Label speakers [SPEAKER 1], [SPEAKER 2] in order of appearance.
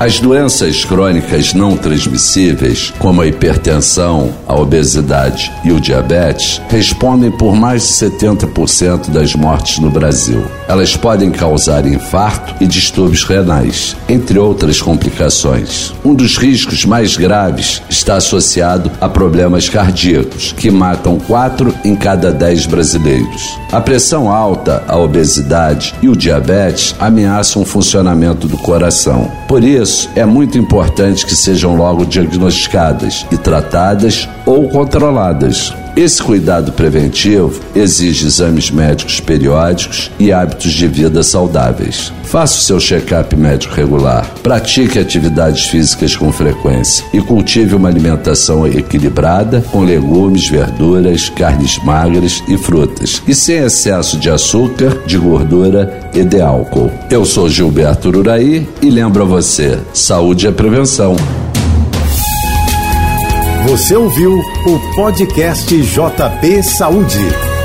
[SPEAKER 1] As doenças crônicas não transmissíveis, como a hipertensão, a obesidade e o diabetes, respondem por mais de 70% das mortes no Brasil. Elas podem causar infarto e distúrbios renais, entre outras complicações. Um dos riscos mais graves está associado a problemas cardíacos, que matam 4 em cada 10 brasileiros. A pressão alta, a obesidade e o diabetes ameaçam o funcionamento do coração. Por isso, é muito importante que sejam logo diagnosticadas e tratadas ou controladas. Esse cuidado preventivo exige exames médicos periódicos e hábitos de vida saudáveis. Faça o seu check-up médico regular, pratique atividades físicas com frequência e cultive uma alimentação equilibrada com legumes, verduras, carnes magras e frutas, e sem excesso de açúcar, de gordura e de álcool. Eu sou Gilberto Uraí e lembro a você: saúde é prevenção.
[SPEAKER 2] Você ouviu o podcast JP Saúde.